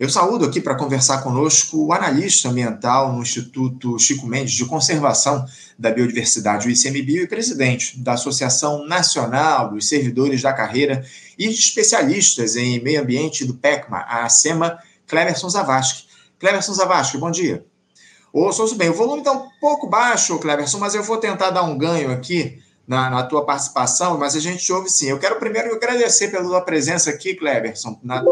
Eu saúdo aqui para conversar conosco o analista ambiental no Instituto Chico Mendes de Conservação da Biodiversidade, o ICMBio, e presidente da Associação Nacional dos Servidores da Carreira e de especialistas em meio ambiente do PECMA, a ASEMA, Cleverson Zavascki. Cleverson Zavascki, bom dia. Ô, Souza, bem, o volume está um pouco baixo, Cleverson, mas eu vou tentar dar um ganho aqui na, na, tua participação, mas a gente ouve sim. Eu quero primeiro agradecer pela tua presença aqui, Cleverson, na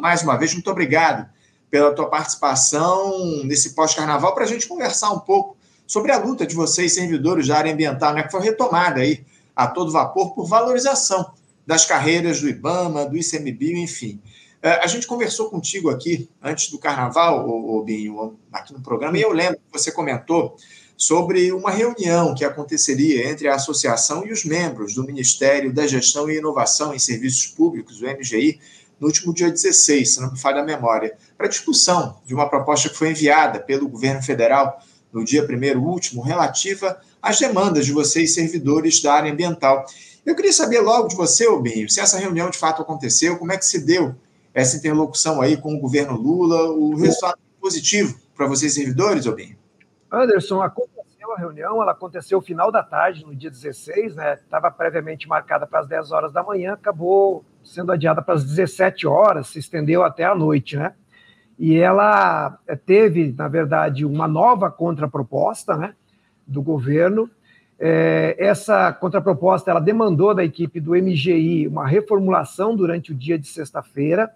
mais uma vez, muito obrigado pela tua participação nesse pós-carnaval para a gente conversar um pouco sobre a luta de vocês, servidores da área ambiental, né, que foi retomada aí a todo vapor por valorização das carreiras do IBAMA, do ICMBio, enfim. É, a gente conversou contigo aqui antes do carnaval, o Binho, aqui no programa, e eu lembro que você comentou sobre uma reunião que aconteceria entre a associação e os membros do Ministério da Gestão e Inovação em Serviços Públicos, o MGI, no último dia 16, se não me falha a memória, para discussão de uma proposta que foi enviada pelo governo federal no dia primeiro último, relativa às demandas de vocês, servidores da área ambiental. Eu queria saber logo de você, Obinho, se essa reunião de fato aconteceu, como é que se deu essa interlocução aí com o governo Lula, o resultado positivo para vocês, servidores, Obinho? Anderson, aconteceu a reunião, ela aconteceu no final da tarde, no dia 16, né? Estava previamente marcada para as 10 horas da manhã, acabou sendo adiada para as 17 horas, se estendeu até a noite, né? E ela eh, teve, na verdade, uma nova contraproposta, né, do governo. É, essa contraproposta ela demandou da equipe do MGI uma reformulação durante o dia de sexta-feira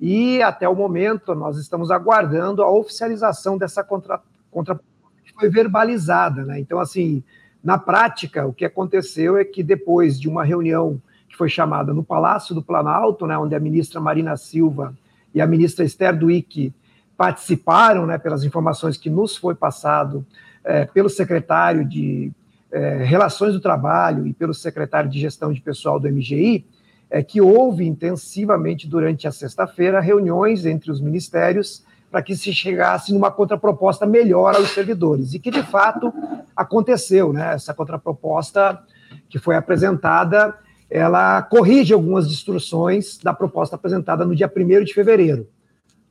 e até o momento nós estamos aguardando a oficialização dessa contra, contraproposta que foi verbalizada, né? Então, assim, na prática, o que aconteceu é que depois de uma reunião que foi chamada no Palácio do Planalto, né, onde a ministra Marina Silva e a ministra Esther Duick participaram, né, pelas informações que nos foi passado é, pelo secretário de é, Relações do Trabalho e pelo secretário de Gestão de Pessoal do MGI, é que houve intensivamente durante a sexta-feira reuniões entre os ministérios para que se chegasse numa contraproposta melhor aos servidores, e que de fato aconteceu, né? Essa contraproposta que foi apresentada ela corrige algumas distorções da proposta apresentada no dia 1 de fevereiro.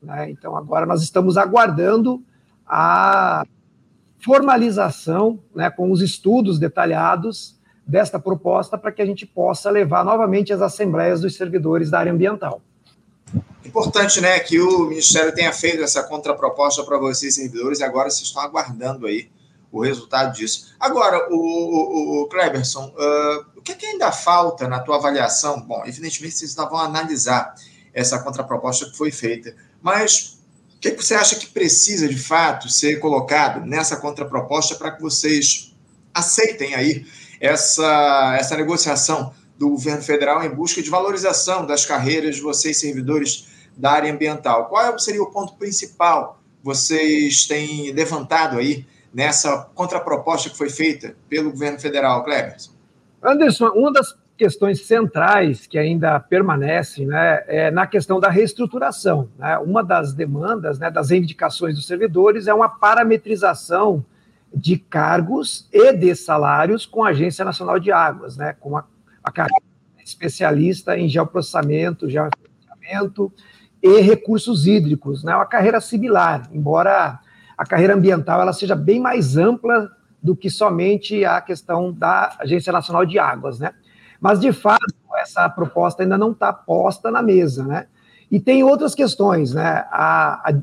Né? Então, agora nós estamos aguardando a formalização, né, com os estudos detalhados desta proposta, para que a gente possa levar novamente às assembleias dos servidores da área ambiental. Importante, né, que o Ministério tenha feito essa contraproposta para vocês, servidores, e agora vocês estão aguardando aí o resultado disso. Agora, o, o, o Kleberson, uh, o que, é que, ainda falta na tua avaliação? Bom, evidentemente vocês ainda vão analisar essa contraproposta que foi feita, mas o que, é que você acha que precisa, de fato, ser colocado nessa contraproposta para que vocês aceitem aí essa, essa negociação do governo federal em busca de valorização das carreiras de vocês, servidores da área ambiental? Qual seria o ponto principal vocês têm levantado aí nessa contraproposta que foi feita pelo governo federal, Cleberson? Anderson, uma das questões centrais que ainda permanecem né, é na questão da reestruturação. Né? Uma das demandas, né, das reivindicações dos servidores é uma parametrização de cargos e de salários com a Agência Nacional de Águas, né, com a, a especialista em geoprocessamento, georreferenciamento e recursos hídricos, né, uma carreira similar, embora a carreira ambiental ela seja bem mais ampla do que somente a questão da Agência Nacional de Águas, né? Mas, de fato, essa proposta ainda não está posta na mesa, né? E tem outras questões, né? A, a,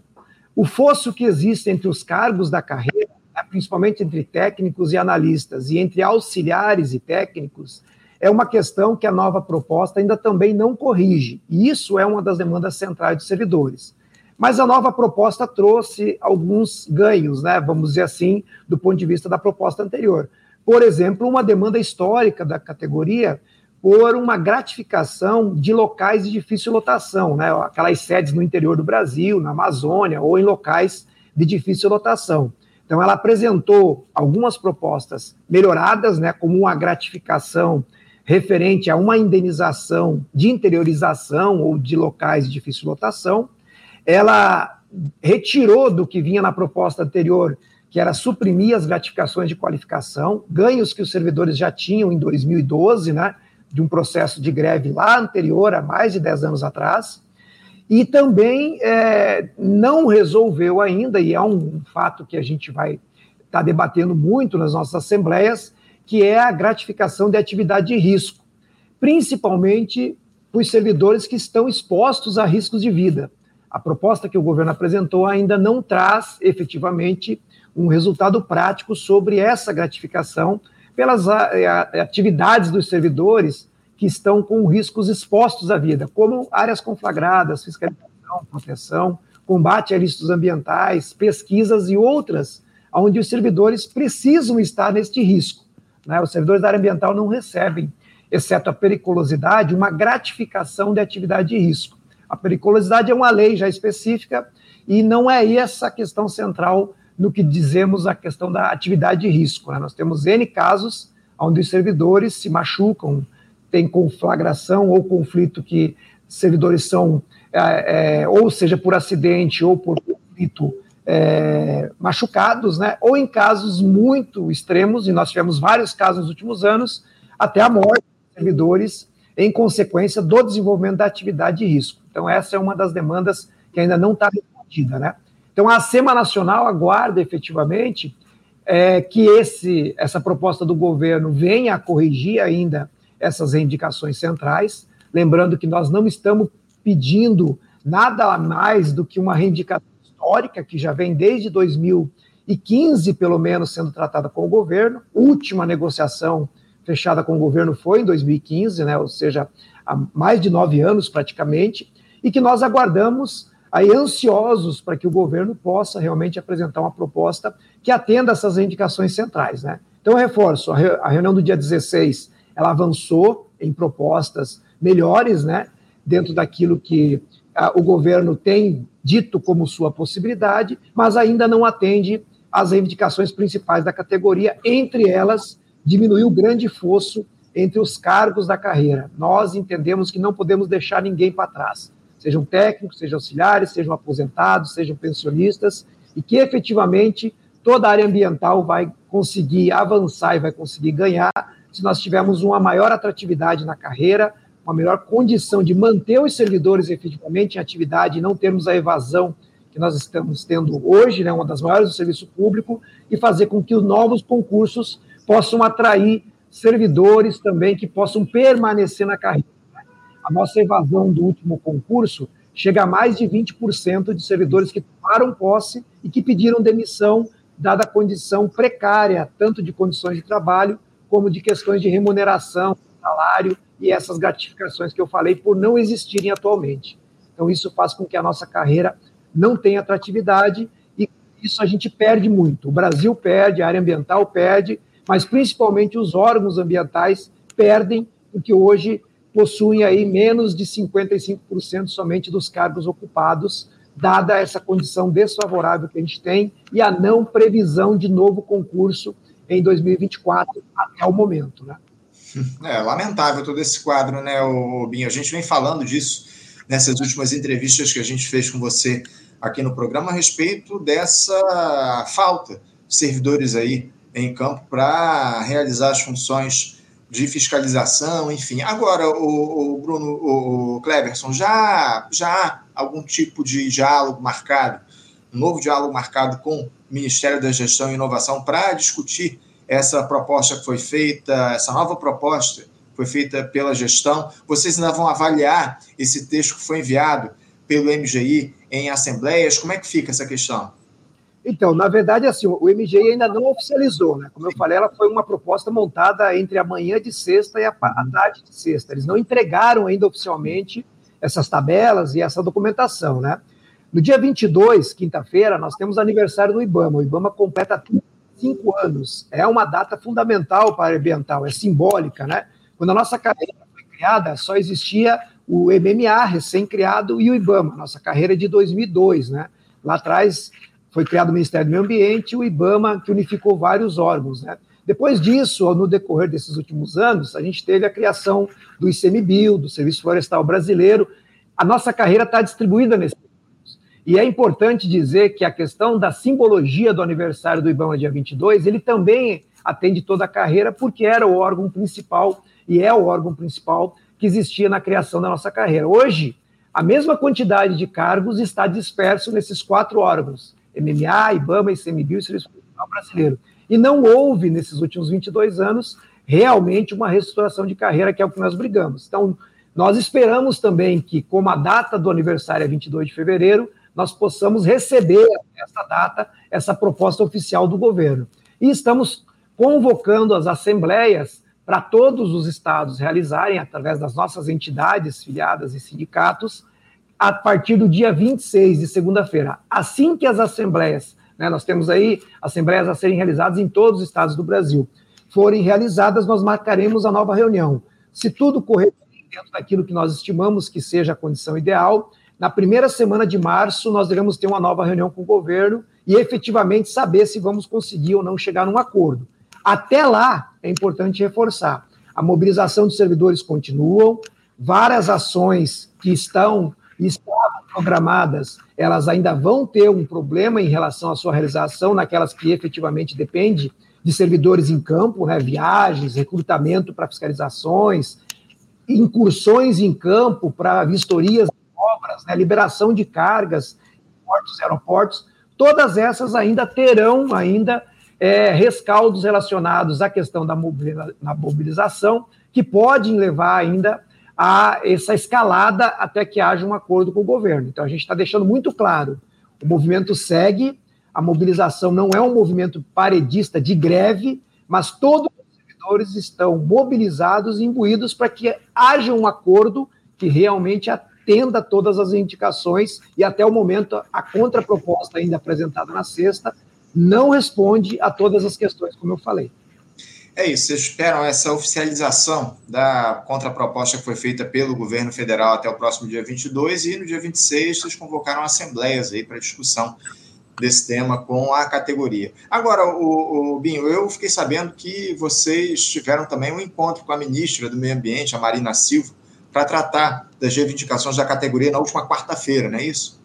o fosso que existe entre os cargos da carreira, né? principalmente entre técnicos e analistas, e entre auxiliares e técnicos, é uma questão que a nova proposta ainda também não corrige. E isso é uma das demandas centrais dos servidores. Mas a nova proposta trouxe alguns ganhos, né, vamos dizer assim, do ponto de vista da proposta anterior. Por exemplo, uma demanda histórica da categoria por uma gratificação de locais de difícil lotação, né, aquelas sedes no interior do Brasil, na Amazônia ou em locais de difícil lotação. Então, ela apresentou algumas propostas melhoradas, né, como uma gratificação referente a uma indenização de interiorização ou de locais de difícil lotação, ela retirou do que vinha na proposta anterior, que era suprimir as gratificações de qualificação, ganhos que os servidores já tinham em 2012, né, de um processo de greve lá anterior, há mais de 10 anos atrás, e também é, não resolveu ainda, e é um fato que a gente vai estar tá debatendo muito nas nossas assembleias, que é a gratificação de atividade de risco, principalmente para os servidores que estão expostos a riscos de vida. A proposta que o governo apresentou ainda não traz efetivamente um resultado prático sobre essa gratificação pelas atividades dos servidores que estão com riscos expostos à vida, como áreas conflagradas, fiscalização, proteção, combate a ilícitos ambientais, pesquisas e outras, onde os servidores precisam estar neste risco. Né? Os servidores da área ambiental não recebem, exceto a periculosidade, uma gratificação de atividade de risco. A periculosidade é uma lei já específica e não é essa a questão central no que dizemos a questão da atividade de risco. Né? Nós temos N casos onde os servidores se machucam, tem conflagração ou conflito que servidores são, é, é, ou seja, por acidente ou por conflito é, machucados, né? ou em casos muito extremos, e nós tivemos vários casos nos últimos anos, até a morte de servidores em consequência do desenvolvimento da atividade de risco. Então, essa é uma das demandas que ainda não está respondida. Né? Então, a SEMA Nacional aguarda efetivamente é, que esse, essa proposta do governo venha a corrigir ainda essas reivindicações centrais. Lembrando que nós não estamos pedindo nada mais do que uma reivindicação histórica, que já vem desde 2015, pelo menos, sendo tratada com o governo. Última negociação fechada com o governo foi em 2015, né, ou seja, há mais de nove anos praticamente, e que nós aguardamos aí ansiosos para que o governo possa realmente apresentar uma proposta que atenda essas indicações centrais. Né? Então, eu reforço, a reunião do dia 16 ela avançou em propostas melhores, né, dentro daquilo que ah, o governo tem dito como sua possibilidade, mas ainda não atende às reivindicações principais da categoria, entre elas, diminuir o grande fosso entre os cargos da carreira. Nós entendemos que não podemos deixar ninguém para trás, sejam técnicos, sejam auxiliares, sejam aposentados, sejam pensionistas, e que efetivamente toda a área ambiental vai conseguir avançar e vai conseguir ganhar se nós tivermos uma maior atratividade na carreira, uma melhor condição de manter os servidores efetivamente em atividade e não termos a evasão que nós estamos tendo hoje, né, uma das maiores do serviço público, e fazer com que os novos concursos possam atrair servidores também que possam permanecer na carreira. A nossa evasão do último concurso chega a mais de 20% de servidores que tomaram posse e que pediram demissão, dada a condição precária, tanto de condições de trabalho como de questões de remuneração, salário e essas gratificações que eu falei por não existirem atualmente. Então, isso faz com que a nossa carreira não tenha atratividade e isso a gente perde muito. O Brasil perde, a área ambiental perde, mas principalmente os órgãos ambientais perdem, porque hoje possuem aí menos de 55% somente dos cargos ocupados, dada essa condição desfavorável que a gente tem e a não previsão de novo concurso em 2024 até o momento, né? É lamentável todo esse quadro, né, Binho? A gente vem falando disso nessas últimas entrevistas que a gente fez com você aqui no programa a respeito dessa falta de servidores aí em campo para realizar as funções de fiscalização, enfim. Agora, o, o Bruno, o Cleverson, já, já há algum tipo de diálogo marcado, um novo diálogo marcado com Ministério da Gestão e Inovação para discutir essa proposta que foi feita, essa nova proposta que foi feita pela gestão. Vocês ainda vão avaliar esse texto que foi enviado pelo MGI em assembleias? Como é que fica essa questão? Então, na verdade, assim, o MGI ainda não oficializou, né? Como eu falei, ela foi uma proposta montada entre a manhã de sexta e a, tarde de sexta. Eles não entregaram ainda oficialmente essas tabelas e essa documentação, né? No dia 22, quinta-feira, nós temos aniversário do IBAMA. O IBAMA completa cinco anos. É uma data fundamental para a ambiental, é simbólica, né? Quando a nossa carreira foi criada, só existia o MMA recém-criado e o IBAMA. Nossa carreira de 2002, né? Lá atrás foi criado o Ministério do Meio Ambiente o IBAMA, que unificou vários órgãos, né? Depois disso, no decorrer desses últimos anos, a gente teve a criação do ICMBio, do Serviço Florestal Brasileiro. A nossa carreira está distribuída nesse e é importante dizer que a questão da simbologia do aniversário do IBAMA dia 22, ele também atende toda a carreira, porque era o órgão principal e é o órgão principal que existia na criação da nossa carreira. Hoje, a mesma quantidade de cargos está disperso nesses quatro órgãos, MMA, IBAMA, ICMBio e Serviço Federal Brasileiro. E não houve, nesses últimos 22 anos, realmente uma reestruturação de carreira, que é o que nós brigamos. Então, nós esperamos também que, como a data do aniversário é 22 de fevereiro, nós possamos receber essa data, essa proposta oficial do governo. E estamos convocando as assembleias para todos os estados realizarem, através das nossas entidades filiadas e sindicatos, a partir do dia 26, de segunda-feira. Assim que as assembleias, né, nós temos aí assembleias a serem realizadas em todos os estados do Brasil, forem realizadas, nós marcaremos a nova reunião. Se tudo correr dentro daquilo que nós estimamos que seja a condição ideal, na primeira semana de março nós devemos ter uma nova reunião com o governo e efetivamente saber se vamos conseguir ou não chegar num acordo. Até lá, é importante reforçar, a mobilização dos servidores continuam, várias ações que estão estavam programadas, elas ainda vão ter um problema em relação à sua realização, naquelas que efetivamente depende de servidores em campo, né, viagens, recrutamento para fiscalizações, incursões em campo para vistorias de obras, né, liberação de cargas, portos aeroportos, todas essas ainda terão ainda é, rescaldos relacionados à questão da mobilização, que podem levar ainda a essa escalada até que haja um acordo com o governo. Então, a gente está deixando muito claro: o movimento segue, a mobilização não é um movimento paredista de greve, mas todos os servidores estão mobilizados e imbuídos para que haja um acordo que realmente atenda todas as indicações e até o momento a contraproposta ainda apresentada na sexta não responde a todas as questões, como eu falei. É isso, vocês esperam essa oficialização da contraproposta que foi feita pelo governo federal até o próximo dia 22 e no dia 26 vocês convocaram assembleias aí para discussão desse tema com a categoria. Agora, o, o, Binho, eu fiquei sabendo que vocês tiveram também um encontro com a ministra do Meio Ambiente, a Marina Silva, para tratar das reivindicações da categoria na última quarta-feira, não é isso?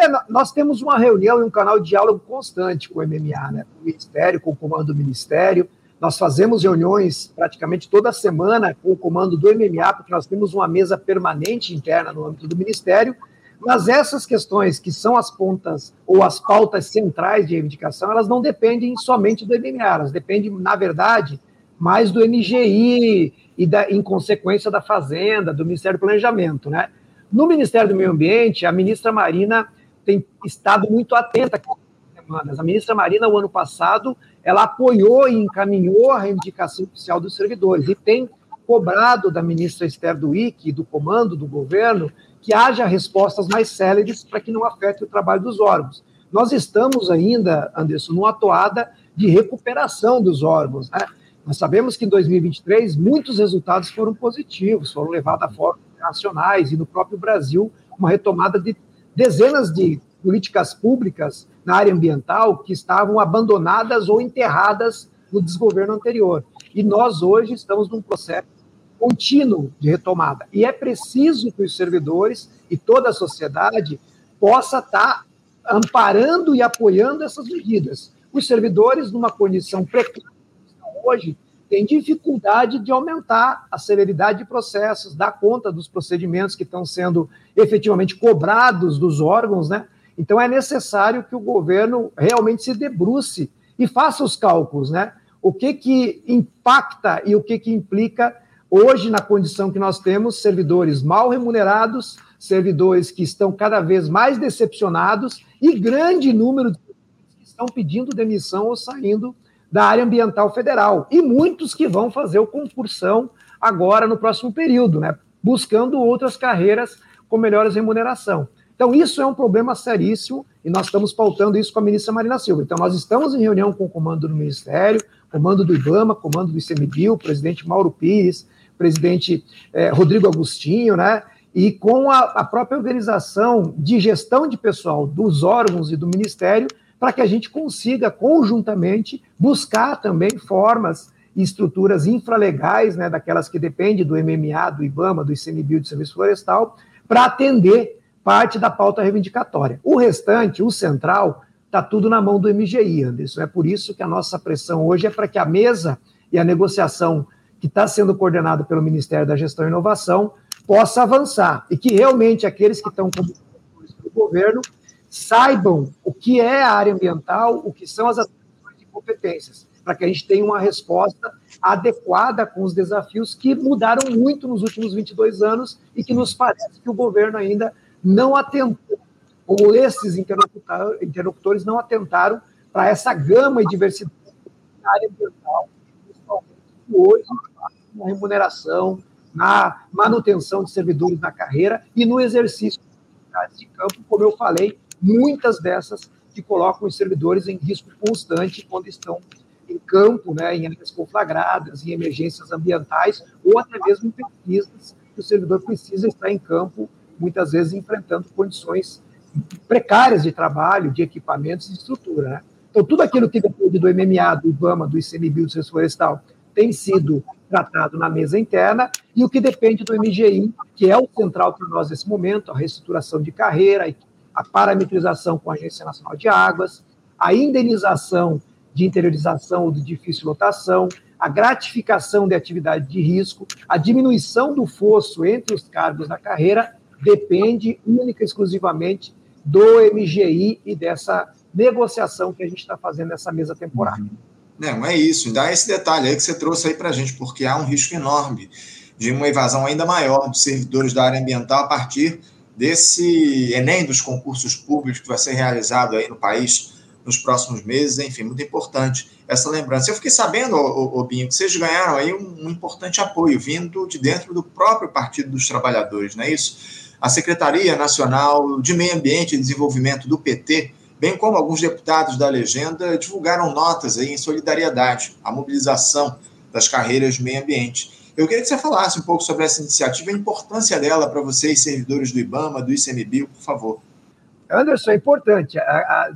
É, nós temos uma reunião e um canal de diálogo constante com o MMA, né, com o Ministério, com o comando do Ministério. Nós fazemos reuniões praticamente toda semana com o comando do MMA, porque nós temos uma mesa permanente interna no âmbito do Ministério, mas essas questões que são as pontas ou as pautas centrais de reivindicação, elas não dependem somente do MMA, elas dependem, na verdade, mais do MGI e, da, em consequência, da Fazenda, do Ministério do Planejamento. Né? No Ministério do Meio Ambiente, a ministra Marina tem estado muito atenta às demandas. A ministra Marina, o ano passado, ela apoiou e encaminhou a reivindicação oficial dos servidores e tem cobrado da ministra Esther Duick e do comando do governo que haja respostas mais céleres para que não afete o trabalho dos órgãos. Nós estamos ainda, Anderson, numa atuada de recuperação dos órgãos. Né? Nós sabemos que em 2023 muitos resultados foram positivos, foram levados a fóruns internacionais e no próprio Brasil uma retomada de dezenas de políticas públicas na área ambiental que estavam abandonadas ou enterradas no desgoverno anterior. E nós hoje estamos num processo contínuo de retomada. E é preciso que os servidores e toda a sociedade possa estar amparando e apoiando essas medidas. Os servidores, numa condição precária hoje, têm dificuldade de aumentar a celeridade de processos, dar conta dos procedimentos que estão sendo efetivamente cobrados dos órgãos, né? Então é necessário que o governo realmente se debruce e faça os cálculos, né? O que que impacta e o que que implica Hoje, na condição que nós temos, servidores mal remunerados, servidores que estão cada vez mais decepcionados e grande número de que estão pedindo demissão ou saindo da área ambiental federal. E muitos que vão fazer o concursão agora no próximo período, né? buscando outras carreiras com melhores remuneração. Então, isso é um problema seríssimo e nós estamos pautando isso com a ministra Marina Silva. Então, nós estamos em reunião com o comando do Ministério, comando do IBAMA, comando do ICMBio, presidente Mauro Pires, presidente é, Rodrigo Agostinho, né? E com a, a própria organização de gestão de pessoal dos órgãos e do Ministério, para que a gente consiga, conjuntamente, buscar também formas e estruturas infralegais, né, daquelas que dependem do MMA, do IBAMA, do ICMBio, do Serviço Florestal, para atender parte da pauta reivindicatória. O restante, o central, está tudo na mão do MGI, Anderson. É por isso que a nossa pressão hoje é para que a mesa e a negociação que está sendo coordenado pelo Ministério da Gestão e Inovação, possa avançar e que realmente aqueles que estão como governo saibam o que é a área ambiental, o que são as atribuições e competências, para que a gente tenha uma resposta adequada com os desafios que mudaram muito nos últimos 22 anos e que nos parece que o governo ainda não atentou, ou esses interlocutores não atentaram para essa gama e diversidade na área ambiental, principalmente hoje, na remuneração, na manutenção de servidores na carreira e no exercício de campo, como eu falei, muitas dessas que colocam os servidores em risco constante quando estão em campo, né, em áreas conflagradas, em emergências ambientais, ou até mesmo em pesquisas, que o servidor precisa estar em campo, muitas vezes enfrentando condições precárias de trabalho, de equipamentos e estrutura. Né? Então, tudo aquilo que depende do MMA, do IBAMA, do ICMBio, do Serviço Florestal, tem sido tratado na mesa interna, e o que depende do MGI, que é o central para nós nesse momento, a reestruturação de carreira, a parametrização com a Agência Nacional de Águas, a indenização de interiorização ou de difícil lotação, a gratificação de atividade de risco, a diminuição do fosso entre os cargos da carreira depende única e exclusivamente do MGI e dessa negociação que a gente está fazendo nessa mesa temporária. Uhum. Não, é isso. Dá esse detalhe aí que você trouxe aí para a gente, porque há um risco enorme de uma evasão ainda maior dos servidores da área ambiental a partir desse Enem dos concursos públicos que vai ser realizado aí no país nos próximos meses, enfim, muito importante essa lembrança. Eu fiquei sabendo, ô, ô, Binho, que vocês ganharam aí um, um, importante apoio vindo de dentro do próprio Partido dos Trabalhadores, não é isso? A Secretaria Nacional de Meio Ambiente e Desenvolvimento do PT, bem como alguns deputados da legenda, divulgaram notas aí em solidariedade à mobilização das carreiras de meio ambiente. Eu queria que você falasse um pouco sobre essa iniciativa e a importância dela para vocês, servidores do IBAMA, do ICMBio, por favor. Anderson, é importante.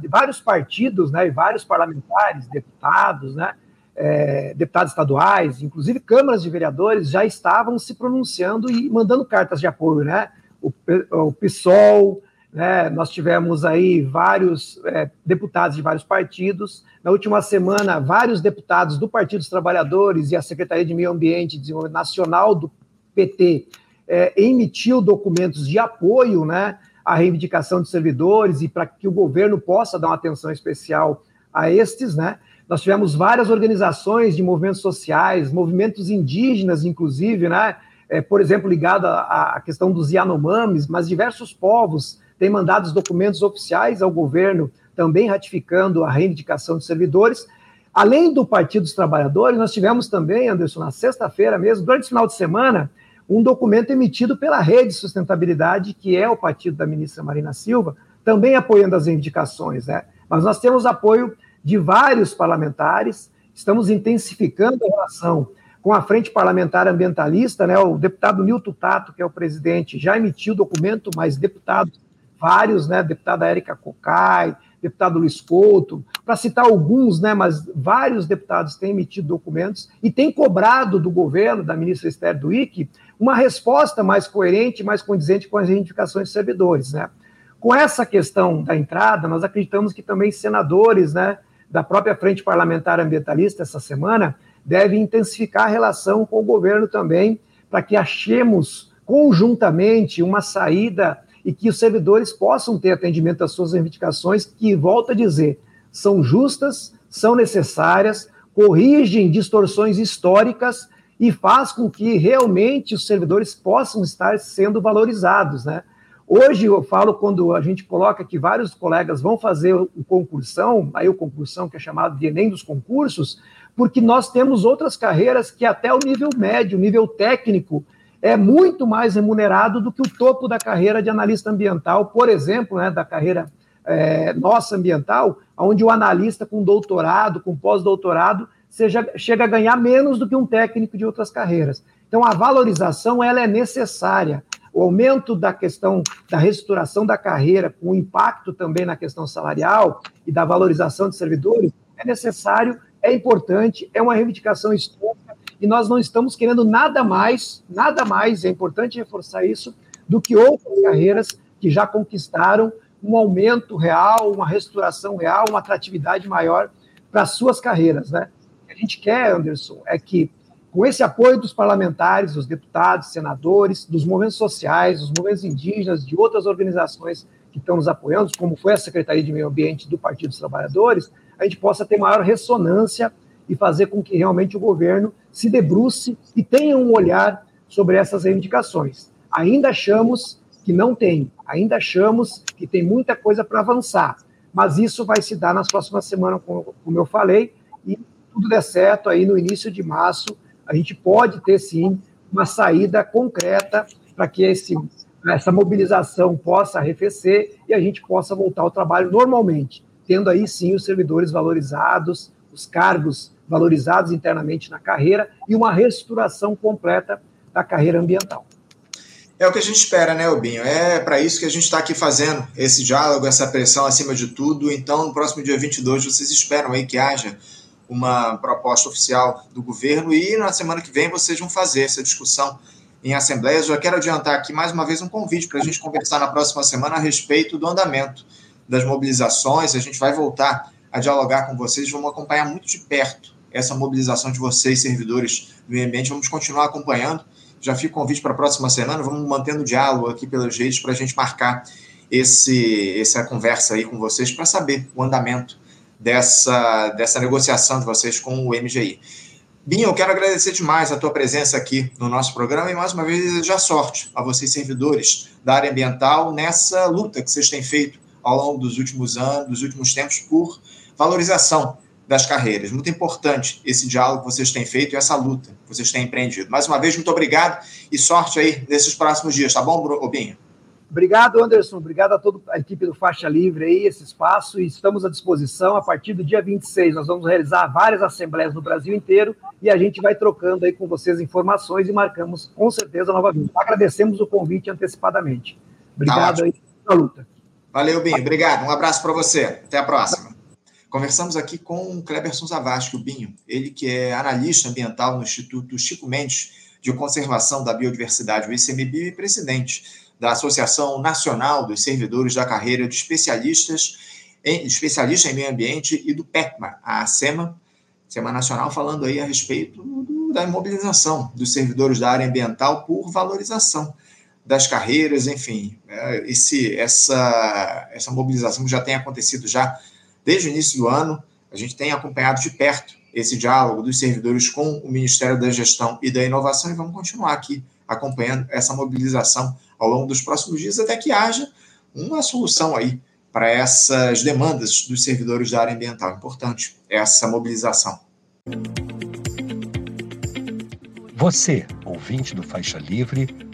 Vários partidos, né, e vários parlamentares, deputados, né, é, deputados estaduais, inclusive câmaras de vereadores, já estavam se pronunciando e mandando cartas de apoio, né? O, o PSOL, né, nós tivemos aí vários é, deputados de vários partidos. Na última semana, vários deputados do Partido dos Trabalhadores e a Secretaria de Meio Ambiente e Desenvolvimento Nacional do PT é, emitiu documentos de apoio né, à reivindicação de servidores e para que o governo possa dar uma atenção especial a estes. Né. Nós tivemos várias organizações de movimentos sociais, movimentos indígenas, inclusive, né, é, por exemplo, ligado à, questão dos Yanomamis, mas diversos povos tem mandado os documentos oficiais ao governo, também ratificando a reivindicação de servidores. Além do Partido dos Trabalhadores, nós tivemos também, Anderson, na sexta-feira mesmo, durante o final de semana, um documento emitido pela Rede Sustentabilidade, que é o partido da ministra Marina Silva, também apoiando as reivindicações. Né? Mas nós temos apoio de vários parlamentares, estamos intensificando a relação com a Frente Parlamentar Ambientalista, né? o deputado Nilton Tato, que é o presidente, já emitiu documento, mas deputados vários, né, deputada Érica Cocai, deputado Luiz Couto, para citar alguns, né, mas vários deputados têm emitido documentos e têm cobrado do governo, da ministra Esther Duick, uma resposta mais coerente, mais condizente com as reivindicações de servidores, né. Com essa questão da entrada, nós acreditamos que também senadores, né, da própria Frente Parlamentar Ambientalista essa semana, devem intensificar a relação com o governo também, para que achemos conjuntamente uma saída e que os servidores possam ter atendimento às suas reivindicações, que, volto a dizer, são justas, são necessárias, corrigem distorções históricas e faz com que realmente os servidores possam estar sendo valorizados, né? Hoje eu falo quando a gente coloca que vários colegas vão fazer o concursão, aí o concursão que é chamado de Enem dos concursos, porque nós temos outras carreiras que até o nível médio, nível técnico, é muito mais remunerado do que o topo da carreira de analista ambiental, por exemplo, né, da carreira é, nossa ambiental, onde o analista com doutorado, com pós-doutorado, chega a ganhar menos do que um técnico de outras carreiras. Então, a valorização ela é necessária. O aumento da questão da reestruturação da carreira, com o impacto também na questão salarial e da valorização de servidores, é necessário, é importante, é uma reivindicação histórica e nós não estamos querendo nada mais, nada mais, é importante reforçar isso, do que outras carreiras que já conquistaram um aumento real, uma restauração real, uma atratividade maior para as suas carreiras, né? O que a gente quer, Anderson, é que com esse apoio dos parlamentares, dos deputados, senadores, dos movimentos sociais, dos movimentos indígenas, de outras organizações que estão nos apoiando, como foi a Secretaria de Meio Ambiente do Partido dos Trabalhadores, a gente possa ter maior ressonância e fazer com que realmente o governo se debruce e tenha um olhar sobre essas reivindicações. Ainda achamos que não tem, ainda achamos que tem muita coisa para avançar, mas isso vai se dar nas próximas semanas, como eu falei, e tudo der certo aí no início de março, a gente pode ter sim uma saída concreta para que esse, essa mobilização possa arrefecer e a gente possa voltar ao trabalho normalmente, tendo aí sim os servidores valorizados, os cargos valorizados internamente na carreira e uma reestruturação completa da carreira ambiental. É o que a gente espera, né, Obinho? É para isso que a gente está aqui fazendo esse diálogo, essa pressão acima de tudo. Então, no próximo dia 22, vocês esperam aí que haja uma proposta oficial do governo e na semana que vem vocês vão fazer essa discussão em assembleias. Já quero adiantar aqui mais uma vez um convite para a gente conversar na próxima semana a respeito do andamento das mobilizações. A gente vai voltar a dialogar com vocês, vamos acompanhar muito de perto essa mobilização de vocês, servidores do meio ambiente. Vamos continuar acompanhando já fica o convite para a próxima semana. Vamos mantendo o diálogo aqui pelas redes para a gente marcar esse, essa conversa aí com vocês para saber o andamento dessa, dessa negociação de vocês com o MGI. Binho, eu quero agradecer demais a tua presença aqui no nosso programa e mais uma vez desejar sorte a vocês, servidores da área ambiental, nessa luta que vocês têm feito ao longo dos últimos anos, dos últimos tempos, por valorização das carreiras. Muito importante esse diálogo que vocês têm feito e essa luta que vocês têm empreendido. Mais uma vez, muito obrigado e sorte aí nesses próximos dias, tá bom, Obinho? Obrigado, Anderson. Obrigado a toda a equipe do Faixa Livre aí, esse espaço, e estamos à disposição. A partir do dia 26, nós vamos realizar várias assembleias no Brasil inteiro e a gente vai trocando aí com vocês informações e marcamos com certeza novamente. Agradecemos o convite antecipadamente. Obrigado tá aí pela luta. Valeu, Binho. Obrigado. Um abraço para você. Até a próxima. Conversamos aqui com o Kleberson Zavascki, o Binho, ele que é analista ambiental no Instituto Chico Mendes de Conservação da Biodiversidade, o ICMBio, e presidente da Associação Nacional dos Servidores da Carreira de Especialistas em, especialista em Meio Ambiente e do PECMA, a SEMA, SEMA Nacional, falando aí a respeito do, da imobilização dos servidores da área ambiental por valorização das carreiras, enfim, é, esse, essa, essa mobilização já tem acontecido já Desde o início do ano, a gente tem acompanhado de perto esse diálogo dos servidores com o Ministério da Gestão e da Inovação e vamos continuar aqui acompanhando essa mobilização ao longo dos próximos dias até que haja uma solução aí para essas demandas dos servidores da área ambiental. Importante essa mobilização. Você, ouvinte do Faixa Livre,